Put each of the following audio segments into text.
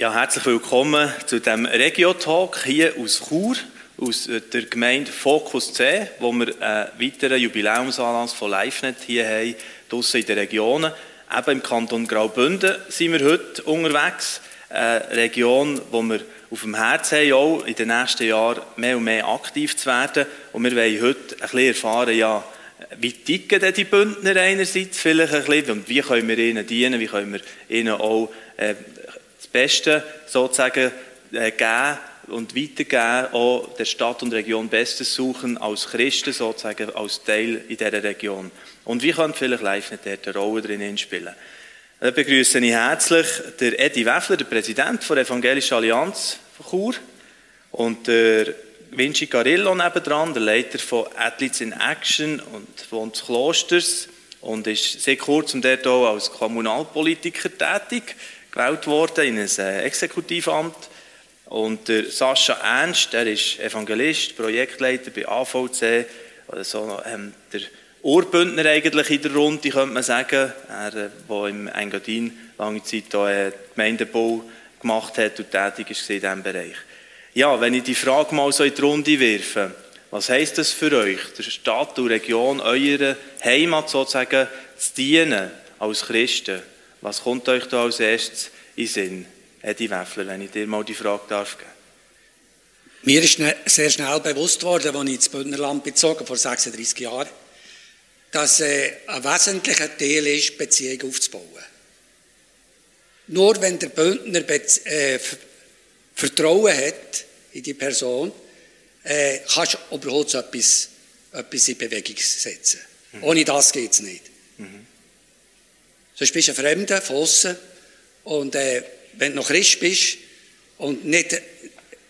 Ja, herzlich willkommen zu dem Regio-Talk hier aus Chur, aus der Gemeinde Focus C, wo wir einen weiteren Jubiläumsanlass von LiveNet hier haben, draussen in den Regionen. Eben im Kanton Graubünden sind wir heute unterwegs, eine Region, wo wir auf dem Herzen haben, auch in den nächsten Jahren mehr und mehr aktiv zu werden. Und wir wollen heute ein bisschen erfahren, ja, wie ticken denn die Bündner einerseits vielleicht ein bisschen und wie können wir ihnen dienen, wie können wir ihnen auch äh, das Beste sozusagen äh, geben und weitergeben, auch der Stadt und Region Bestes suchen als Christen sozusagen, als Teil in dieser Region. Und wie kann vielleicht live nicht dort eine Rolle drin spielen? Dann begrüße ich herzlich den Edi Weffler, der Präsident der Evangelischen Allianz von Chur und der Vinci Carillo nebendran, der Leiter von Athletes in Action und des Klosters und ist sehr kurz und dort auch als Kommunalpolitiker tätig, gewählt worden in ein äh, Exekutivamt. Und der Sascha Ernst, der ist Evangelist, Projektleiter bei AVC, also ähm, der Urbündner eigentlich in der Runde, könnte man sagen, er, der im Engadin lange Zeit auch, äh, Gemeindebau gemacht hat und tätig ist in diesem Bereich. Ja, wenn ich die Frage mal so in die Runde werfe, was heisst das für euch, der Stadt und Region, eurer Heimat sozusagen zu dienen als Christen? Was kommt euch da als erstes in Sinn? Edi Weffler, wenn ich dir mal die Frage darf geben. Mir ist sehr schnell bewusst worden, als ich ins Bündnerland bezogen vor 36 Jahren, dass äh, ein wesentlicher Teil ist, Beziehungen aufzubauen. Nur wenn der Bündner äh, Vertrauen hat in die Person, äh, kannst du überhaupt so etwas, etwas in Bewegung setzen. Mhm. Ohne das geht es nicht. Mhm. Sonst bist du ein Fremder von außen und äh, wenn du noch Christ bist und nicht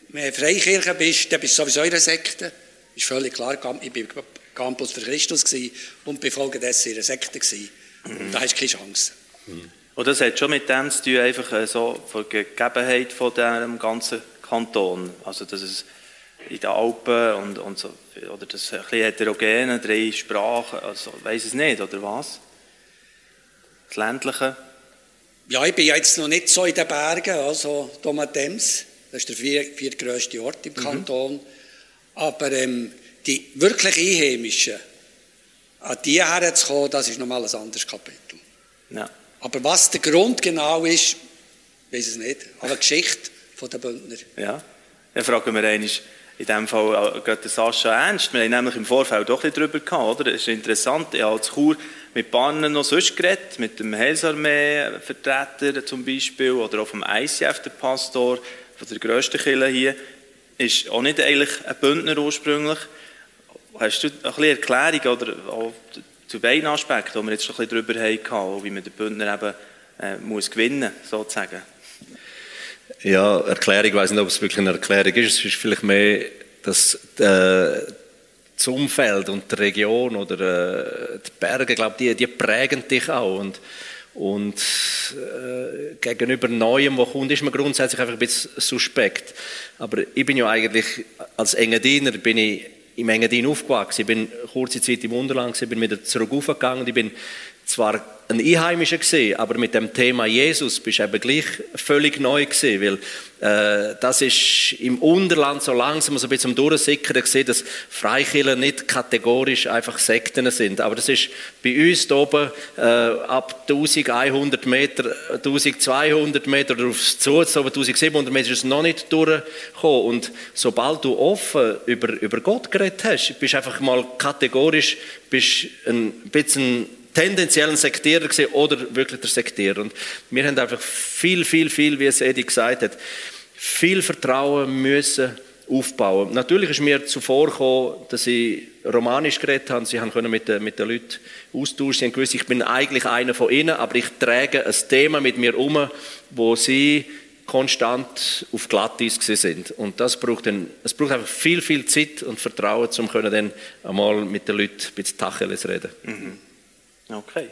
mehr Freikirche bist, dann bist du sowieso in einer Sekte. Ist völlig klar, ich war Campus für Christus und bin folgedessen in einer Sekte. Mhm. Da hast du keine Chance. Mhm. Und das hat schon mit dem zu tun, einfach äh, so von der Gegebenheit von diesem ganzen Kanton. Also, dass es in den Alpen und, und so, oder das ein bisschen heterogene, drei Sprachen, also, weiß es nicht, oder was? Das Ländliche? Ja, ich bin jetzt noch nicht so in den Bergen, also Domatems, das ist der vier, viertgrößte Ort im mhm. Kanton. Aber ähm, die wirklich Einheimischen, an die herzukommen, das ist nochmal ein anderes Kapitel. Ja. Aber was der Grund genau ist, weiß es nicht. Aber Geschichte der Bündner. Ja, dann fragen wir einmal, in diesem Fall geht der Sascha ernst. Wir haben nämlich im Vorfeld doch ein darüber gehabt, oder? Es ist interessant, ich habe als Chur mit Bahnen noch sonst geredet, mit dem Heilsarmee-Vertreter zum Beispiel, oder auch vom ICF, der Pastor, von der grössten Kirche hier, ist auch nicht eigentlich ein Bündner ursprünglich. Hast du ein bisschen Erklärung oder zu beiden Aspekten, die wir jetzt schon ein bisschen darüber hatten, wie man den Bündner eben äh, muss gewinnen muss, sozusagen. Ja, Erklärung, ich weiß nicht, ob es wirklich eine Erklärung ist. Es ist vielleicht mehr, dass äh, das Umfeld und die Region oder äh, die Berge, glaube die, die prägen dich auch. Und, und äh, gegenüber Neuem, was kommt, ist man grundsätzlich einfach ein bisschen suspekt. Aber ich bin ja eigentlich, als Engadiner bin ich im Engadin aufgewachsen. Ich bin kurze Zeit im Unterland, bin wieder zurück aufgegangen. Ich bin zwar ein Einheimischer gesehen, aber mit dem Thema Jesus bist du eben gleich völlig neu gesehen, weil äh, das ist im Unterland so langsam so ein bisschen Durchsickern gesehen, dass Freikirchen nicht kategorisch einfach Sekten sind, aber das ist bei uns hier oben äh, ab 1100 Meter, 1200 Meter oder aufs zu, so 1700 Meter ist es noch nicht durchgekommen. Und sobald du offen über, über Gott geredet hast, bist einfach mal kategorisch bist ein bisschen tendenziell ein Sektierer gesehen oder wirklich der Sektierer. Und wir haben einfach viel, viel, viel, wie es Edi gesagt hat, viel Vertrauen müssen aufbauen. Natürlich ist mir zuvor gekommen, dass sie romanisch geredet haben, sie haben können mit den, mit den Leuten austauschen, sie haben gewusst, ich bin eigentlich einer von ihnen, aber ich trage ein Thema mit mir um, wo sie konstant auf Glattis sind. Und das braucht, dann, es braucht einfach viel, viel Zeit und Vertrauen, um dann einmal mit den Leuten ein bisschen Tacheles reden. Mhm. Okay.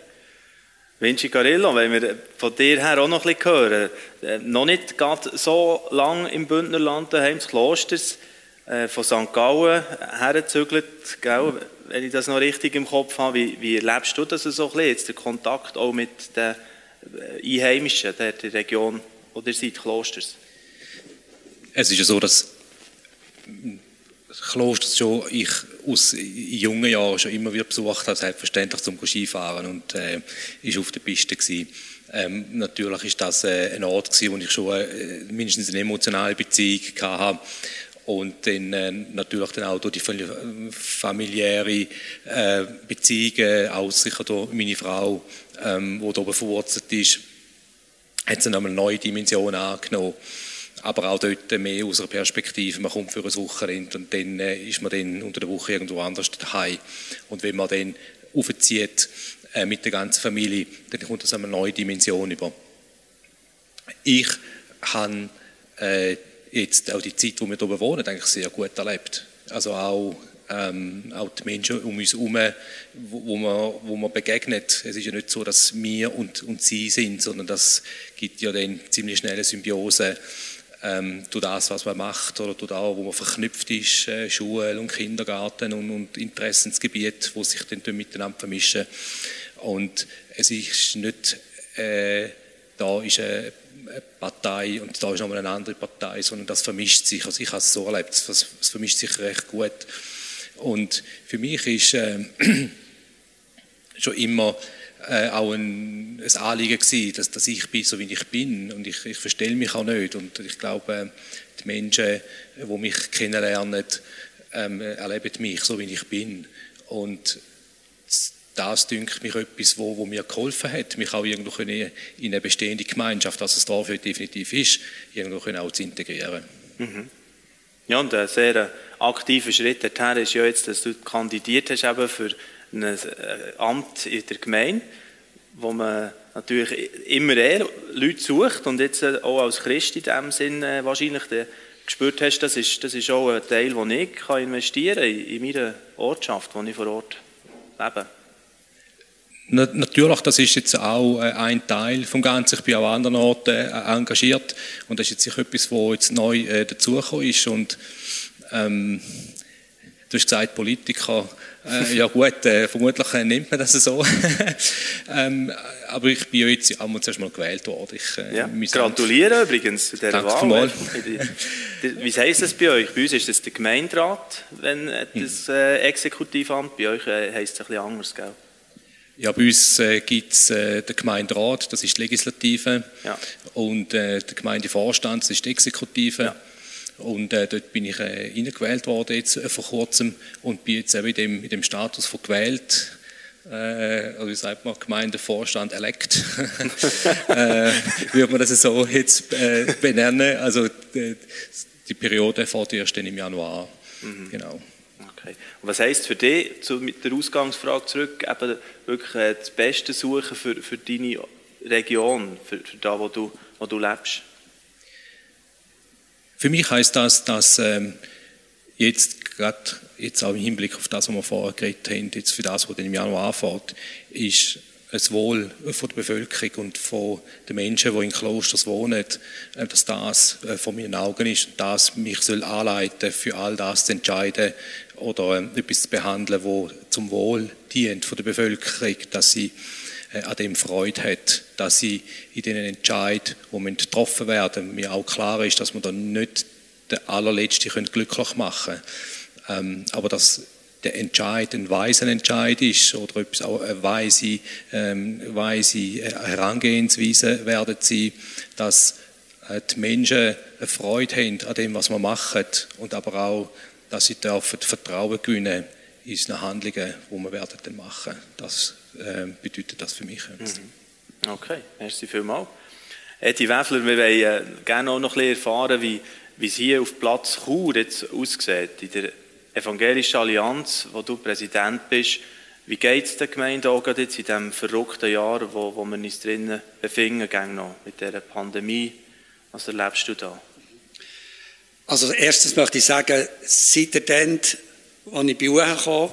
Vinci Carillo, wenn wir von dir her auch noch ein bisschen hören, äh, noch nicht so lange im Bündnerland daheim des Klosters, äh, von St. Gallen hergezügelt, wenn ich das noch richtig im Kopf habe, wie, wie erlebst du das so ein bisschen, jetzt der Kontakt auch mit den äh, Einheimischen der, Region wo ihr seid, Klosters? Es ist ja so, dass Klosters schon ich aus jungen Jahren schon immer wieder besucht habe, selbstverständlich zum Skifahren und äh, ist auf der Piste gewesen. Ähm, natürlich ist das äh, ein Ort gewesen, wo ich schon äh, mindestens eine emotionale Beziehung hatte und dann äh, natürlich dann auch durch die familiäre äh, Beziehungen, auch sicher durch meine Frau, ähm, die da verwurzelt ist, hat es dann eine neue Dimension angenommen aber auch dort mehr aus einer Perspektive, man kommt für ein Wochenende und dann äh, ist man dann unter der Woche irgendwo anders daheim. Und wenn man dann aufzieht äh, mit der ganzen Familie, dann kommt das eine neue Dimension über. Ich habe äh, jetzt auch die Zeit, wo wir hier wohnen, eigentlich sehr gut erlebt. Also auch, ähm, auch die Menschen um uns herum, wo, wo, man, wo man begegnet. Es ist ja nicht so, dass wir und, und sie sind, sondern das gibt ja dann ziemlich schnelle Symbiose ähm, durch das, was man macht oder durch das, wo man verknüpft ist, äh, Schule und Kindergarten und, und Interessensgebiet, wo sich dann miteinander vermischen. Und es ist nicht, äh, da ist eine Partei und da ist nochmal eine andere Partei, sondern das vermischt sich. Also ich habe es so erlebt, es, es vermischt sich recht gut. Und für mich ist äh, schon immer äh, auch ein, ein Anliegen gewesen, dass, dass ich bin, so wie ich bin. Und ich, ich verstelle mich auch nicht. Und ich glaube, die Menschen, die mich kennenlernen, ähm, erleben mich so, wie ich bin. Und das dünkt mich etwas, wo, wo mir geholfen hat, mich auch irgendwo in eine bestehende Gemeinschaft, was es dafür definitiv ist, irgendwo auch zu integrieren. Mhm. Ja, und ein sehr aktiver Schritt dorthin ist ja jetzt, dass du kandidiert hast eben für ein äh, Amt in der Gemeinde, wo man natürlich immer eher Leute sucht und jetzt äh, auch als Christ in dem Sinn äh, wahrscheinlich gespürt hast, das ist, das ist auch ein Teil, den ich kann investieren kann in meiner Ortschaft, wo ich vor Ort lebe. Natürlich, das ist jetzt auch ein Teil vom Ganzen. Ich bin auch an anderen Orten engagiert und das ist jetzt sicher etwas, was jetzt neu dazugekommen ist und ähm, du hast gesagt, Politiker äh, ja gut, äh, vermutlich äh, nimmt man das so. ähm, aber ich bin jetzt einmal zuerst mal gewählt worden. Ich, äh, ja, gratuliere übrigens zu dieser Danke Wahl. Wie heisst das bei euch? Bei uns ist das der Gemeinderat, wenn äh, das äh, Exekutivamt, bei euch heisst es ein bisschen anders, gell? Ja, bei uns äh, gibt es äh, den Gemeinderat, das ist die Legislative, ja. und äh, der Gemeindevorstand, das ist die Exekutive. Ja. Und äh, dort bin ich äh, reingewählt worden jetzt äh, vor kurzem und bin jetzt eben in dem, in dem Status von gewählt. Äh, also wie sagt man, Gemeindevorstand elect, äh, würde man das so jetzt äh, benennen. Also die, die Periode fährt erst im Januar. Mhm. Genau. Okay. Und was heisst für dich, zu, mit der Ausgangsfrage zurück, eben wirklich äh, das Beste suchen für, für deine Region, für, für da, wo du, wo du lebst? Für mich heißt das, dass ähm, jetzt gerade jetzt auch im Hinblick auf das, was wir vorher geredet haben, jetzt für das, was dann im Januar anfängt, ist das Wohl von der Bevölkerung und von den Menschen, die in Klosters wohnen, äh, dass das äh, vor meinen Augen ist und das mich soll anleiten, für all das zu entscheiden oder ähm, etwas zu behandeln, wo zum Wohl dient von der Bevölkerung, dass sie äh, an dem Freude hat, dass sie in den Entscheid, wo man getroffen werden, mir auch klar ist, dass man dann nicht den allerletzten glücklich machen können. Ähm, aber dass der Entscheid ein weiser Entscheid ist oder etwas auch eine weise, ähm, weise Herangehensweise werden sie, dass äh, die Menschen eine Freude haben an dem, was wir machen und aber auch, dass sie dürfen Vertrauen gewinnen in unsere Handlungen, die wir werden dann machen. Das äh, bedeutet das für mich. Mhm. Okay, merci vielmals. Edi Weffler, wir wollen äh, gerne auch noch ein bisschen erfahren, wie, wie es hier auf Platz Chur jetzt aussieht, in der Evangelischen Allianz, wo du Präsident bist. Wie geht es der Gemeinde auch jetzt in diesem verrückten Jahr, wo, wo wir uns drinnen befinden, noch mit dieser Pandemie? Was erlebst du da? Also erstens möchte ich sagen, seit der dann, als ich bei UH kam,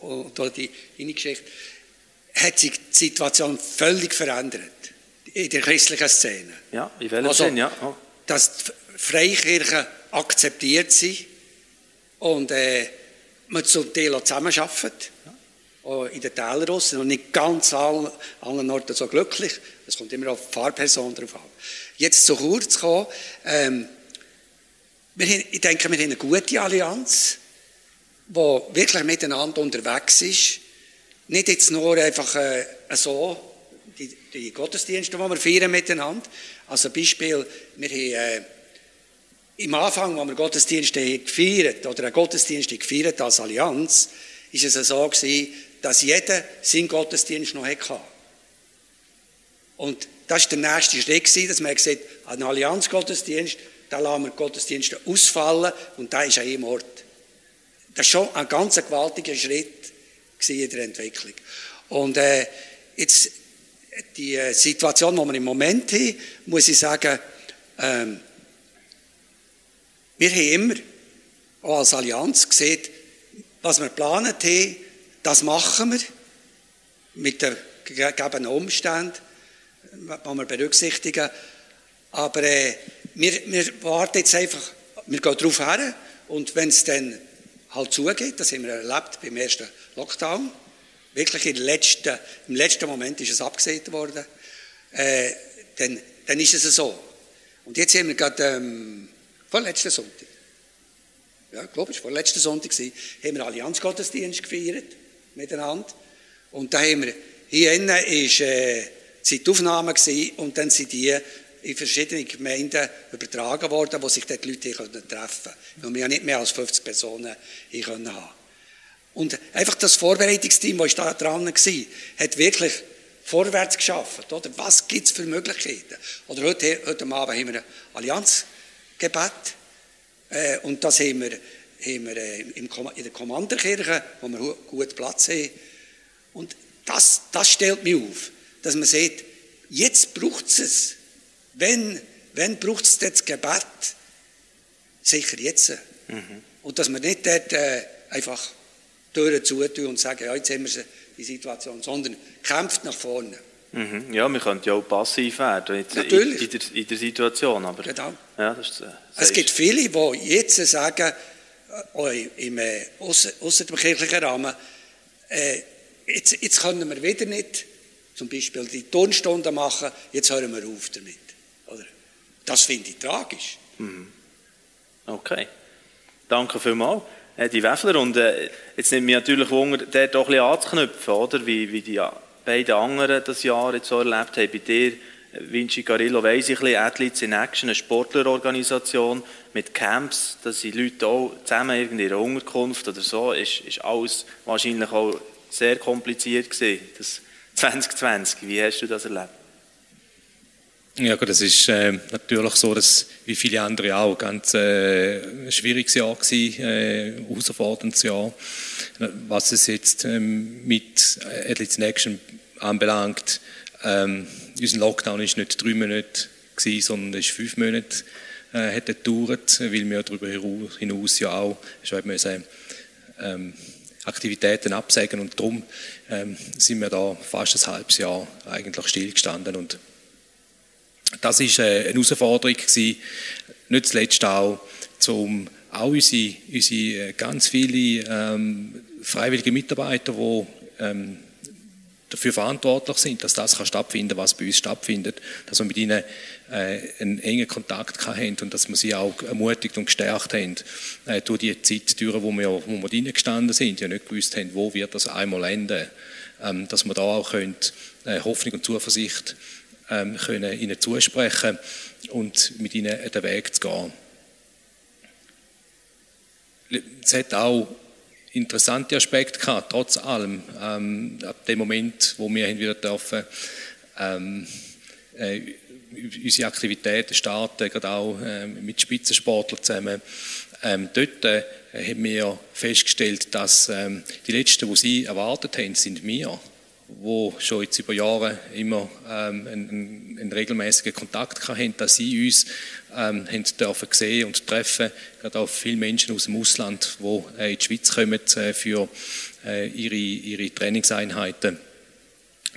oder die Geschichte, hat sich die Situation völlig verändert in der christlichen Szene. Ja, in welchem also, Sinn, ja. Oh. Dass die Freikirchen akzeptiert sind und äh, man zum Teil auch zusammenarbeitet. Ja. In den Tälern und nicht ganz allen, allen Orten so glücklich. Es kommt immer auf die Fahrperson drauf an. Jetzt zu kurz kommen. Ähm, wir ich denke, wir haben eine gute Allianz, die wirklich miteinander unterwegs ist. Nicht jetzt nur einfach äh, so, die, die Gottesdienste, die wir feiern miteinander. Also Beispiel, wir haben äh, im Anfang, als wir Gottesdienste gefeiert oder einen Gottesdienst gefeiert als Allianz, ist es so gewesen, dass jeder seinen Gottesdienst noch hatte. Und das war der nächste Schritt, gewesen, dass man gesagt hat, einen Allianzgottesdienst, da lassen wir die Gottesdienste ausfallen und da ist an einem Ort. Das war schon ein ganz gewaltiger Schritt in der Entwicklung. Und äh, jetzt die äh, Situation, die wir im Moment haben, muss ich sagen, ähm, wir haben immer auch als Allianz gesehen, was wir geplant haben, das machen wir mit den gegebenen Umständen, die wir berücksichtigen. Aber äh, wir, wir warten jetzt einfach, wir gehen darauf her und wenn es dann halt zugeht, das haben wir erlebt beim ersten Lockdown, wirklich im letzten, im letzten Moment ist es abgesehen worden, äh, dann, dann ist es so. Und jetzt haben wir gerade ähm, vorletzten Sonntag, ja, ich glaube, es war vorletzten Sonntag, gewesen, haben wir Allianzgottesdienst gefeiert miteinander. Und da haben wir, hier innen war äh, Zeitaufnahme gewesen, und dann sind die in verschiedene Gemeinden übertragen worden, wo sich dort Leute treffen konnten. Weil wir ja nicht mehr als 50 Personen haben Und einfach das Vorbereitungsteam, das da dran war, hat wirklich vorwärts geschafft. Oder? Was gibt es für Möglichkeiten? Oder heute, heute Abend haben wir ein Allianzgebet. Äh, und das haben wir, haben wir äh, in der Kommanderkirche, wo wir gut Platz haben. Und das, das stellt mich auf, dass man sieht, jetzt braucht es wenn, wenn braucht es das Gebet? Sicher jetzt. Mhm. Und dass wir nicht dort äh, einfach Türen zutun und sagen, ja, jetzt haben wir die Situation, sondern kämpft nach vorne. Mhm. Ja, wir könnten ja auch passiv werden jetzt Natürlich. In, in, der, in der Situation. Aber, genau. Ja, das ist, äh, es gibt viele, die jetzt sagen, äh, im äh, außerkirchlichen Rahmen, äh, jetzt, jetzt können wir wieder nicht zum Beispiel die Turnstunden machen, jetzt hören wir auf damit. Das finde ich tragisch. Mhm. Okay. Danke vielmals. Die Weffler, und äh, jetzt nimmt mich natürlich Wunder, dort auch ein bisschen anzuknüpfen, oder? Wie, wie die beiden anderen das Jahr jetzt so erlebt haben. Bei dir, Vinci Carillo, weiss ich ein bisschen, Athletes in Action, eine Sportlerorganisation mit Camps, dass die Leute auch zusammen in ihrer Unterkunft oder so, ist, ist alles wahrscheinlich auch sehr kompliziert gewesen, das 2020. Wie hast du das erlebt? Ja, gut, das ist äh, natürlich so, dass wie viele andere auch ganz äh, ein schwieriges Jahr war, äh, herausforderndes Jahr. Was es jetzt ähm, mit Athletes in Action anbelangt, ähm, unser Lockdown ist nicht drei Monate gewesen, sondern ist fünf Monate äh, hat gedauert, weil wir darüber hinaus ja auch müssen, ähm, Aktivitäten absagen und darum ähm, sind wir da fast ein halbes Jahr eigentlich stillgestanden und das ist äh, eine Herausforderung gewesen, nicht zuletzt auch, um auch unsere, unsere äh, ganz viele ähm, freiwillige Mitarbeiter, die ähm, dafür verantwortlich sind, dass das kann stattfinden was bei uns stattfindet, dass wir mit ihnen äh, einen engen Kontakt haben und dass wir sie auch ermutigt und gestärkt haben äh, durch die Zeit, durch, wo wir, wo wir drinnen gestanden sind, ja nicht gewusst haben, wo wird das einmal enden, ähm, dass wir da auch können, äh, Hoffnung und Zuversicht ähm, können ihnen zusprechen und mit ihnen den Weg zu gehen. Es hat auch interessante Aspekte gehabt, trotz allem. Ähm, ab dem Moment, wo wir wieder dürfen, ähm, äh, unsere Aktivitäten starten, gerade auch äh, mit Spitzensportlern zusammen. Ähm, dort äh, haben wir festgestellt, dass ähm, die Letzten, die sie erwartet haben, sind wir wo schon jetzt über Jahre immer ähm, einen, einen, regelmäßigen Kontakt hatten, dass sie uns ähm, dürfen sehen und treffen, gerade auch viele Menschen aus dem Ausland, die äh, in die Schweiz kommen äh, für äh, ihre, ihre Trainingseinheiten,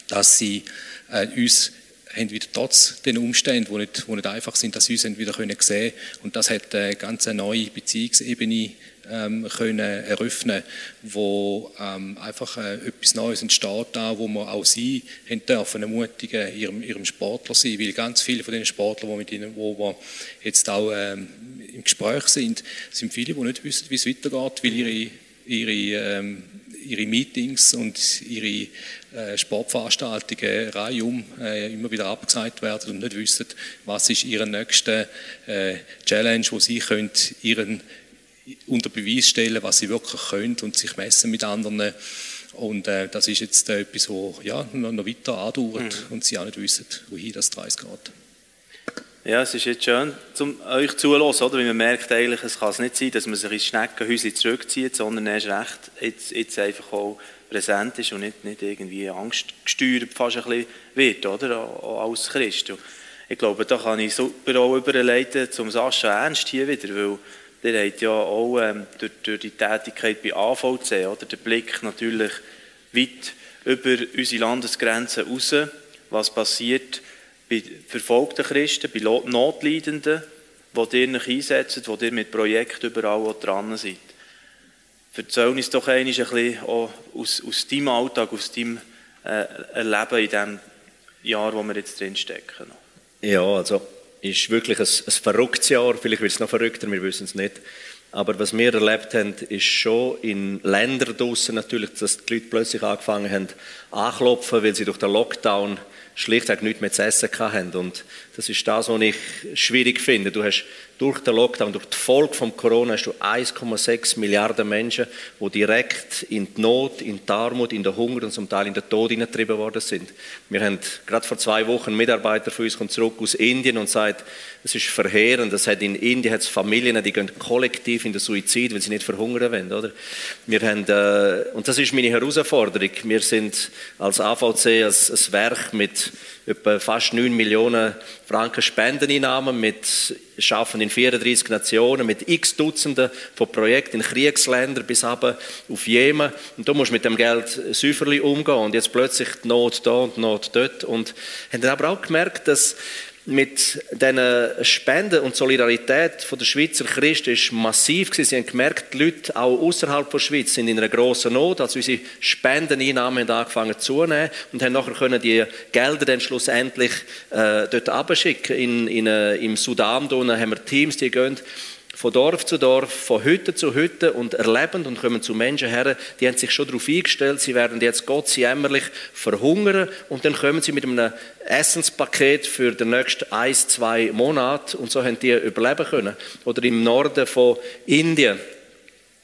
dass sie äh, uns haben wieder trotz den Umständen, die nicht, die nicht einfach sind, dass sie uns wieder können sehen. Und das hat eine ganz neue Beziehungsebene ähm, können eröffnen, wo ähm, einfach äh, etwas Neues entsteht da, wo wir auch sie haben dürfen ermutigen, ihrem, ihrem Sportler sein, weil ganz viele von den Sportlern, wo mit ihnen, wo wir jetzt auch ähm, im Gespräch sind, sind viele, die nicht wissen, wie es weitergeht, weil ihre, ihre ähm, ihre Meetings und ihre äh, Sportveranstaltungen reihum äh, immer wieder abgesagt werden und nicht wissen, was ist ihre nächste äh, Challenge, wo sie können ihren unter Beweis stellen, was sie wirklich können und sich messen mit anderen. Und äh, das ist jetzt äh, etwas, wo ja, noch, weiter andauert mhm. und sie auch nicht wissen, wohin das Preis geht. Ja, es ist jetzt schön, um euch zulassen, oder? Weil man merkt eigentlich, es kann es nicht sein, dass man sich ins Schneckenhäuschen zurückzieht, sondern erst recht jetzt, jetzt einfach auch präsent ist und nicht, nicht irgendwie angstgesteuert fast ein bisschen wird, oder? Auch als Christ. Ich glaube, da kann ich super auch überleiten zum Sascha Ernst hier wieder, weil der hat ja auch ähm, durch, durch, die Tätigkeit bei AVC, oder? Der Blick natürlich weit über unsere Landesgrenzen raus, was passiert, bei verfolgten Christen, bei Notleidenden, die ihr euch einsetzt, wo ihr mit Projekten überall dran seid. Erzähl uns doch ein bisschen aus, aus deinem Alltag, aus deinem äh, Erleben in dem Jahr, wo wir jetzt drin stecken. Ja, also ist wirklich ein, ein verrücktes Jahr. Vielleicht wird es noch verrückter, wir wissen es nicht. Aber was wir erlebt haben, ist schon in Ländern draußen natürlich, dass die Leute plötzlich angefangen haben anklopfen, weil sie durch den Lockdown schlichtweg nichts mehr zu essen hatten. Und das ist das, was ich schwierig finde. Du hast durch den Lockdown, durch die Folge von Corona, hast du 1,6 Milliarden Menschen, die direkt in die Not, in die Armut, in den Hunger und zum Teil in den Tod hineingetrieben worden sind. Wir haben gerade vor zwei Wochen einen Mitarbeiter von uns kommt zurück aus Indien und sagt, es ist verheerend. Das hat in Indien hat Familien, die gehen kollektiv in den Suizid, weil sie nicht verhungern wollen. Oder? Wir haben, äh, und das ist meine Herausforderung. Wir sind als AVC als, als Werk mit etwa fast 9 Millionen Franken Spendeneinnahmen, mit schaffen in 34 Nationen, mit x Dutzenden von Projekten in Kriegsländern bis aber auf Jemen. Und du musst mit dem Geld säuferlich umgehen. Und jetzt plötzlich die Not da und die Not dort. Und haben dann aber auch gemerkt, dass mit diesen Spenden und Solidarität der Schweizer Christen ist massiv. Sie haben gemerkt, die Leute auch außerhalb der Schweiz sind in einer grossen Not. Also unsere Spendeneinnahmen haben angefangen zunehmen und haben nachher können die Gelder dann schlussendlich äh, dort abschicken. In, in, äh, Im Sudan haben wir Teams, die gehen von Dorf zu Dorf, von Hütte zu Hütte und erlebend und kommen zu Menschen her, die haben sich schon darauf eingestellt, sie werden jetzt Gott jämmerlich verhungern und dann kommen sie mit einem Essenspaket für den nächsten ein, zwei Monate und so haben die überleben können. Oder im Norden von Indien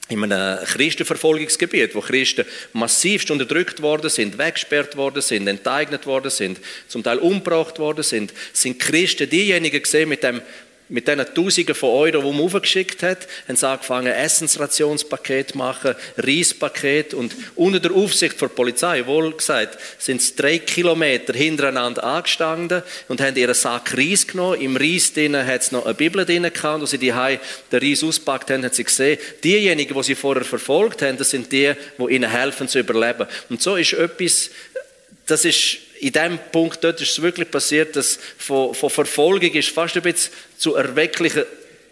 in einem Christenverfolgungsgebiet, wo Christen massivst unterdrückt worden sind, weggesperrt worden sind, enteignet worden sind, zum Teil umgebracht worden sind, sind Christen diejenigen gesehen mit dem mit diesen Tausenden von Euro, die man aufgeschickt hat, haben sie angefangen, Essensrationspaket zu machen, Reispaket und unter der Aufsicht der Polizei, wohl gesagt, sind sie drei Kilometer hintereinander angestanden und haben ihren Sack Reis genommen. Im Reis drinnen hat es noch eine Bibel drin gehabt, als sie die den Reis auspackt haben, haben sie gesehen, diejenigen, die sie vorher verfolgt haben, das sind die, die ihnen helfen zu überleben. Und so ist etwas, das ist in dem Punkt dort ist es wirklich passiert, dass von, von Verfolgung ist fast ein bisschen zu erwecklichen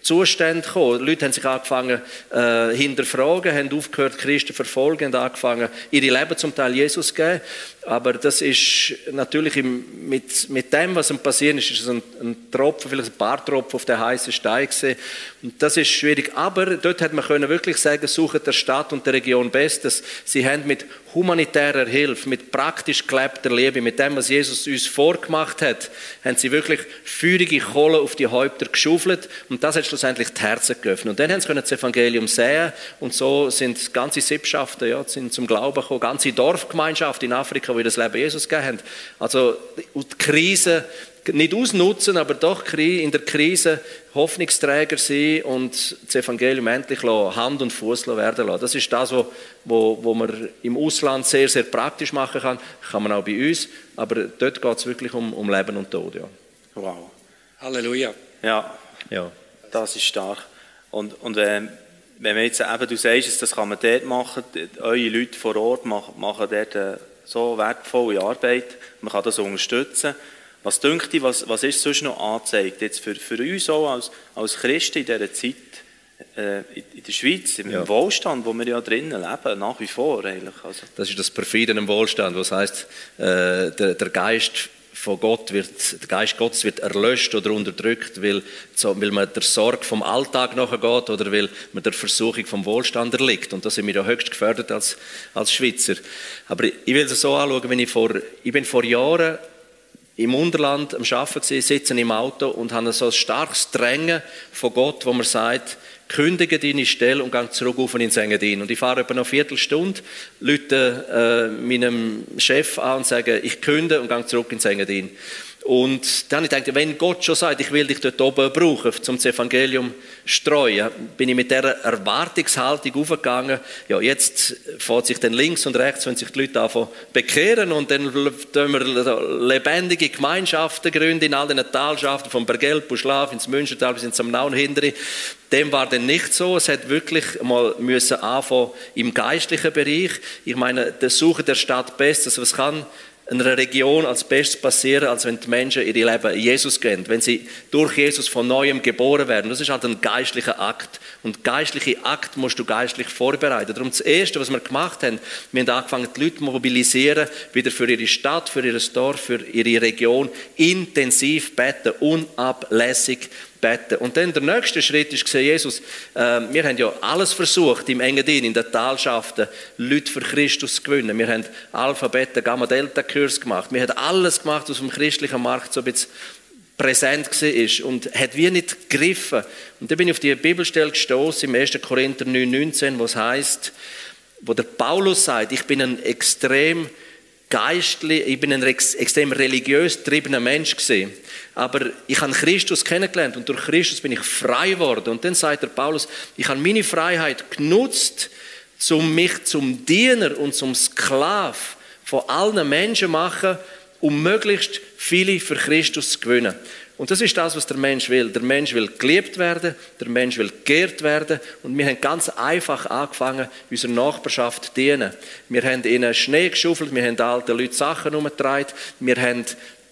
Zuständen gekommen. Die Leute haben sich angefangen äh, hinterfragen, haben aufgehört, Christen verfolgen, haben angefangen, ihre Leben zum Teil Jesus zu geben. Aber das ist natürlich im, mit, mit dem, was ihm passiert ist, ist es ein, ein Tropfen, vielleicht ein paar Tropfen auf den heißen Stein gesehen. Und das ist schwierig. Aber dort hat man können wirklich sagen, suchen der Stadt und der Region Bestes. Sie haben mit humanitärer Hilfe, mit praktisch gelebter Liebe, mit dem, was Jesus uns vorgemacht hat, haben sie wirklich feurige Kohle auf die Häupter geschaufelt. Und das hat schlussendlich die Herzen geöffnet. Und dann haben sie das Evangelium sehen. Und so sind ganze Sippschaften ja, sind zum Glauben gekommen, ganze Dorfgemeinschaften in Afrika, die das Leben Jesus gegeben haben. Also die Krise nicht ausnutzen, aber doch in der Krise Hoffnungsträger sein und das Evangelium endlich Hand und Fuß werden lassen. Das ist das, was wo, wo man im Ausland sehr, sehr praktisch machen kann. Kann man auch bei uns, aber dort geht es wirklich um, um Leben und Tod. Ja. Wow. Halleluja. Ja, ja. das ist stark. Und, und äh, wenn man jetzt eben, du sagst, das kann man dort machen, eure Leute vor Ort machen, machen dort äh, so wertvolle Arbeit, man kann das unterstützen. Was denkt ihr, was, was ist sonst noch angezeigt, jetzt für, für uns auch als, als Christen in dieser Zeit, äh, in der Schweiz, im ja. Wohlstand, wo wir ja drinnen leben, nach wie vor eigentlich. Also. Das ist das Perfide im Wohlstand, was heißt, äh, der, der Geist von Gott wird, der Geist Gottes wird erlöscht oder unterdrückt, weil, so, weil man der Sorge vom Alltag nachgeht oder weil man der Versuchung vom Wohlstand erliegt. Und da sind wir ja höchst gefördert als, als Schweizer. Aber ich will es so anschauen, wenn ich vor, ich bin vor Jahren im Unterland am Arbeiten sitzen im Auto und habe so ein starkes Drängen von Gott, wo man sagt, kündige deine Stelle und gehe zurück auf ins Engadin. Und ich fahre etwa noch eine Viertelstunde, lüte äh, meinem Chef an und sage, ich kündige und gehe zurück ins Engadin. Und dann habe ich gedacht, wenn Gott schon sagt, ich will dich dort oben brauchen, zum das Evangelium streuen, bin ich mit dieser Erwartungshaltung aufgegangen. Ja, jetzt fährt sich dann links und rechts, wenn sich die Leute anfangen bekehren und dann tun wir lebendige Gemeinschaften gründen in all den Talschaften, vom Bergelb, Buschlaf ins Münchental bis ins hindere. Dem war dann nicht so. Es hat wirklich mal müssen anfangen im geistlichen Bereich. Ich meine, der Suche der Stadt Bestes, was kann einer Region als Bestes passieren, als wenn die Menschen ihr Leben Jesus kennen, wenn sie durch Jesus von Neuem geboren werden. Das ist halt ein geistlicher Akt. Und geistliche Akt musst du geistlich vorbereiten. Darum das Erste, was wir gemacht haben, wir haben angefangen, die Leute zu mobilisieren, wieder für ihre Stadt, für ihr Dorf, für ihre Region, intensiv beten, unablässig beten. Und dann der nächste Schritt ist gesehen, Jesus, äh, wir haben ja alles versucht im Engadin, in den Talschaften, Leute für Christus zu gewinnen. Wir haben Alpha, Gamma, Delta Kurs gemacht. Wir haben alles gemacht, was auf dem christlichen Markt so ein bisschen präsent war und hat wie nicht gegriffen. Und dann bin ich auf die Bibelstelle gestoßen im 1. Korinther 9,19, wo es heißt, wo der Paulus sagt, ich bin ein extrem geistlich, ich bin ein extrem religiös getriebener Mensch gewesen. Aber ich habe Christus kennengelernt und durch Christus bin ich frei geworden. Und dann sagt der Paulus, ich habe meine Freiheit genutzt, um mich zum Diener und zum Sklav von allen Menschen zu machen, um möglichst viele für Christus zu gewinnen. Und das ist das, was der Mensch will. Der Mensch will geliebt werden, der Mensch will geehrt werden. Und wir haben ganz einfach angefangen, unserer Nachbarschaft zu dienen. Wir haben ihnen Schnee geschuffelt, wir haben alten Leuten Sachen umgetragen, wir haben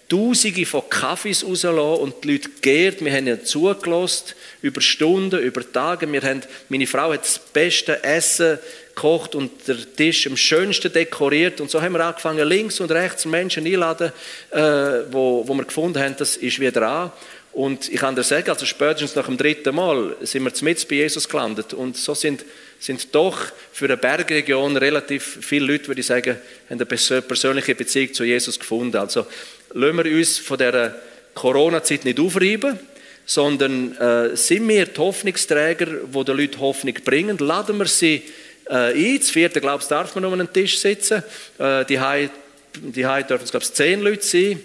Tausende von Kaffees rausgelassen und die Leute geehrt. Wir haben ihnen zugelassen, über Stunden, über Tage. Wir haben, meine Frau hat das beste Essen gekocht und der Tisch am schönsten dekoriert. Und so haben wir angefangen, links und rechts Menschen einladen, äh, wo, wo wir gefunden haben, das ist wieder an. Und ich kann dir sagen, also spätestens nach dem dritten Mal sind wir mit bei Jesus gelandet. Und so sind, sind doch für eine Bergregion relativ viele Leute, würde ich sagen, haben eine persönliche Beziehung zu Jesus gefunden. Also lassen wir uns von dieser Corona-Zeit nicht aufreiben, sondern äh, sind wir die Hoffnungsträger, die den Leuten Hoffnung bringen. Laden wir sie äh, ein. Das vierte, glaube ich, darf man um einen Tisch sitzen. Äh, die Hai, die dürfen es, glaube ich, zehn Leute sein.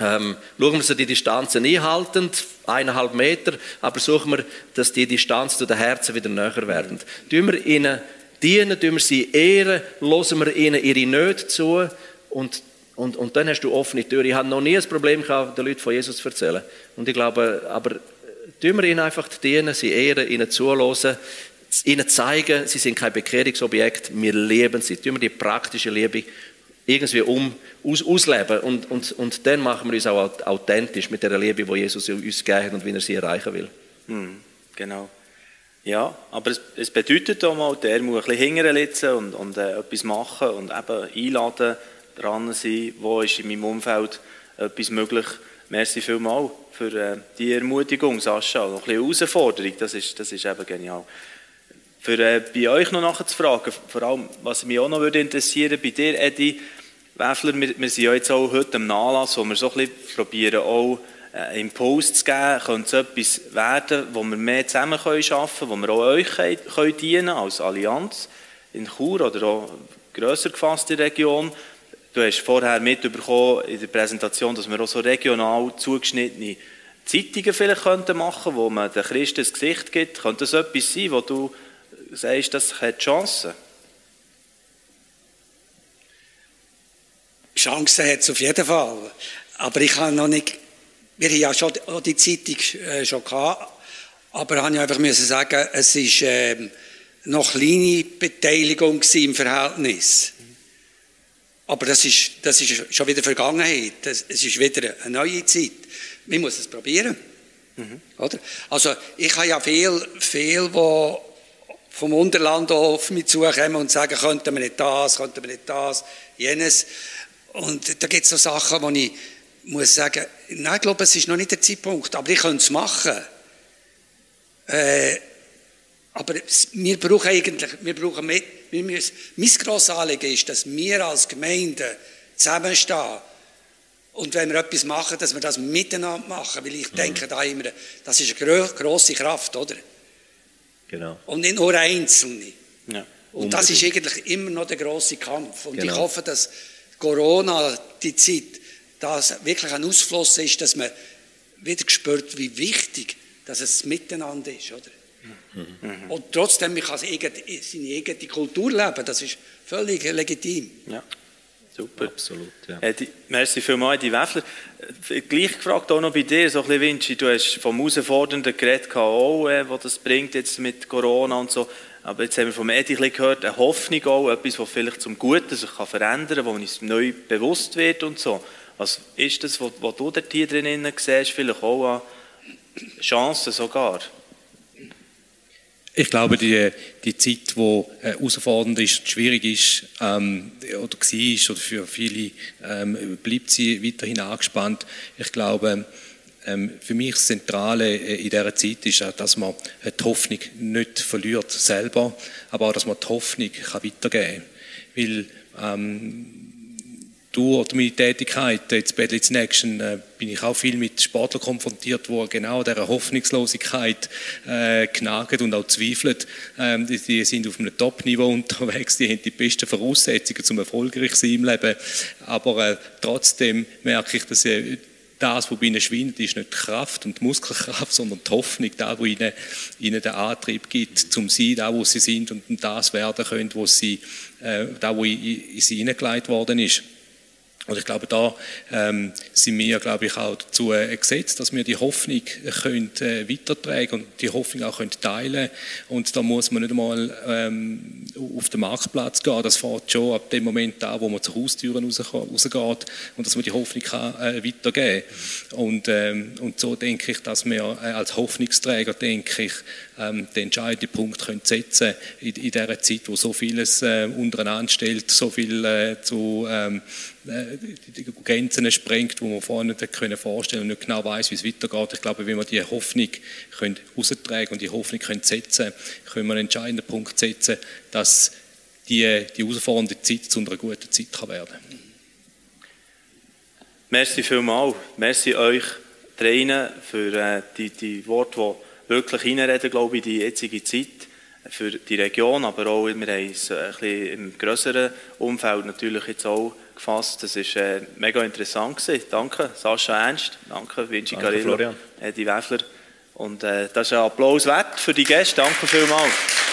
Ähm, schauen wir, dass die Distanzen einhalten, eineinhalb Meter, aber suchen wir, dass die Distanz zu den Herzen wieder näher werden. Tun wir ihnen dienen, tun wir sie ehren, hören wir ihnen ihre Nöte zu und, und, und dann hast du offene Türen. Ich habe noch nie ein Problem gehabt, den Leuten von Jesus zu erzählen. Und ich glaube, aber tun wir ihnen einfach dienen, sie ehren, ihnen zuhören, ihnen zeigen, sie sind kein Bekehrungsobjekt, wir lieben sie. Tun wir die praktische Liebe irgendwie um, aus, ausleben und, und, und dann machen wir uns auch authentisch mit der Liebe, die Jesus uns gegeben hat und wie er sie erreichen will. Hm, genau. Ja, aber es, es bedeutet auch mal, der muss ein bisschen hinterlitzen und, und äh, etwas machen und eben einladen, dran sein, wo ist in meinem Umfeld etwas möglich. Merci vielmals für äh, die Ermutigung, Sascha. Noch ein bisschen Herausforderung, das ist, das ist eben genial. Für äh, bei euch noch nachzufragen, vor allem, was mich auch noch würde interessieren, bei dir, Edi Wäfler, wir, wir sind ja jetzt auch heute am Nachlass, wo wir so ein bisschen probieren, auch äh, Impuls zu geben, könnte es etwas werden, wo wir mehr zusammen können arbeiten können, wo wir auch euch können, können dienen als Allianz in Chur oder auch grösser gefasste Region. Du hast vorher mitbekommen in der Präsentation, dass wir auch so regional zugeschnittene Zeitungen vielleicht könnten machen, wo man den Christen das Gesicht gibt. Könnte das etwas sein, wo du sagst, das hat Chancen? Chancen hat es auf jeden Fall. Aber ich habe noch nicht, wir haben ja schon die Zeitung äh, schon gehabt, aber habe ich einfach müssen sagen, es ist äh, noch kleine Beteiligung im Verhältnis. Aber das ist, das ist schon wieder Vergangenheit. Das, es ist wieder eine neue Zeit. Man muss es probieren. Mhm. Oder? Also ich habe ja viel, viel, wo vom Unterland auf mich zukommen und sagen, könnten wir nicht das, könnten wir nicht das, jenes. Und da gibt es so Sachen, wo ich muss sagen, nein, ich glaube, es ist noch nicht der Zeitpunkt, aber ich könnte es machen. Äh, aber wir brauchen eigentlich, wir brauchen mehr, wir müssen, mein grosses Anliegen ist, dass wir als Gemeinde zusammenstehen und wenn wir etwas machen, dass wir das miteinander machen, weil ich mhm. denke da immer, das ist eine grosse Kraft, oder? Genau. Und nicht nur Einzelne. Ja, und das ist eigentlich immer noch der große Kampf. Und genau. ich hoffe, dass Corona, die Zeit, das wirklich ein Ausfluss ist, dass man wieder spürt, wie wichtig dass es miteinander ist, oder? Mhm. Und trotzdem, man kann seine eigene Kultur leben, das ist völlig legitim. Ja. Super. Absolut, ja. Äh, die, merci vielmals, Eddie Weffler. Äh, gleich gefragt auch noch bei dir, so ein bisschen Vinci, du hast vom Herausfordernden geredet, auch, äh, was das bringt jetzt mit Corona und so. Aber jetzt haben wir vom Eddie gehört, eine Hoffnung auch, etwas, was vielleicht zum Guten sich kann verändern kann, wo uns neu bewusst wird und so. Was ist das, was, was du dort hier drinnen siehst, vielleicht auch an Chancen sogar? Ich glaube, die, die Zeit, die äh, herausfordernd ist, schwierig ist ähm, oder war oder für viele ähm, bleibt sie weiterhin angespannt. Ich glaube, ähm, für mich das Zentrale äh, in dieser Zeit ist auch, dass man die Hoffnung nicht verliert selber, aber auch, dass man die Hoffnung kann weitergeben kann. Weil ähm, durch meine Tätigkeit, jetzt bei Battle Action, äh, bin ich auch viel mit Sportlern konfrontiert, wo genau dieser Hoffnungslosigkeit äh, knagen und auch zweifeln. Ähm, die, die, sind auf einem Top-Niveau unterwegs, die haben die besten Voraussetzungen zum erfolgreich sein im Leben. Aber äh, trotzdem merke ich, dass äh, das, was bei ihnen schwindet, ist nicht die Kraft und die Muskelkraft, sondern die Hoffnung, da, wo ihnen, ihnen den Antrieb gibt, zum sein, da, wo sie sind und das werden können, wo sie, äh, da, wo sie hineingelegt worden ist. Und ich glaube, da ähm, sind wir, glaube ich, auch dazu äh, gesetzt, dass wir die Hoffnung können, äh, weitertragen und die Hoffnung auch können teilen Und da muss man nicht einmal ähm, auf den Marktplatz gehen. Das fängt schon ab dem Moment an, wo man zur Haustüren rausgeht und dass man die Hoffnung kann, äh, weitergeben kann. Und, ähm, und so denke ich, dass wir äh, als Hoffnungsträger, denke ich, ähm, den entscheidenden Punkt können setzen in, in dieser Zeit, wo so vieles äh, untereinander stellt, so viel äh, zu ähm, äh, die Grenzen sprengt, wo man vorher nicht können vorstellen und nicht genau weiß, wie es weitergeht. Ich glaube, wenn wir die Hoffnung können und die Hoffnung können setzen, können wir einen entscheidenden Punkt setzen, dass die, die herausfordernde Zeit zu einer guten Zeit kann werden. Merci vielmals. Merci euch dreien für äh, die, die Worte, die wirklich hineinreden, glaube ich, in die jetzige Zeit für die Region, aber auch wir haben es ein bisschen im größeren Umfeld natürlich jetzt auch gefasst. Das war äh, mega interessant. Gewesen. Danke, Sascha Ernst. Danke, Vinci Danke, Carillo, Florian. Eddie Weffler. Und äh, das ist ein Applaus wert für die Gäste. Danke vielmals.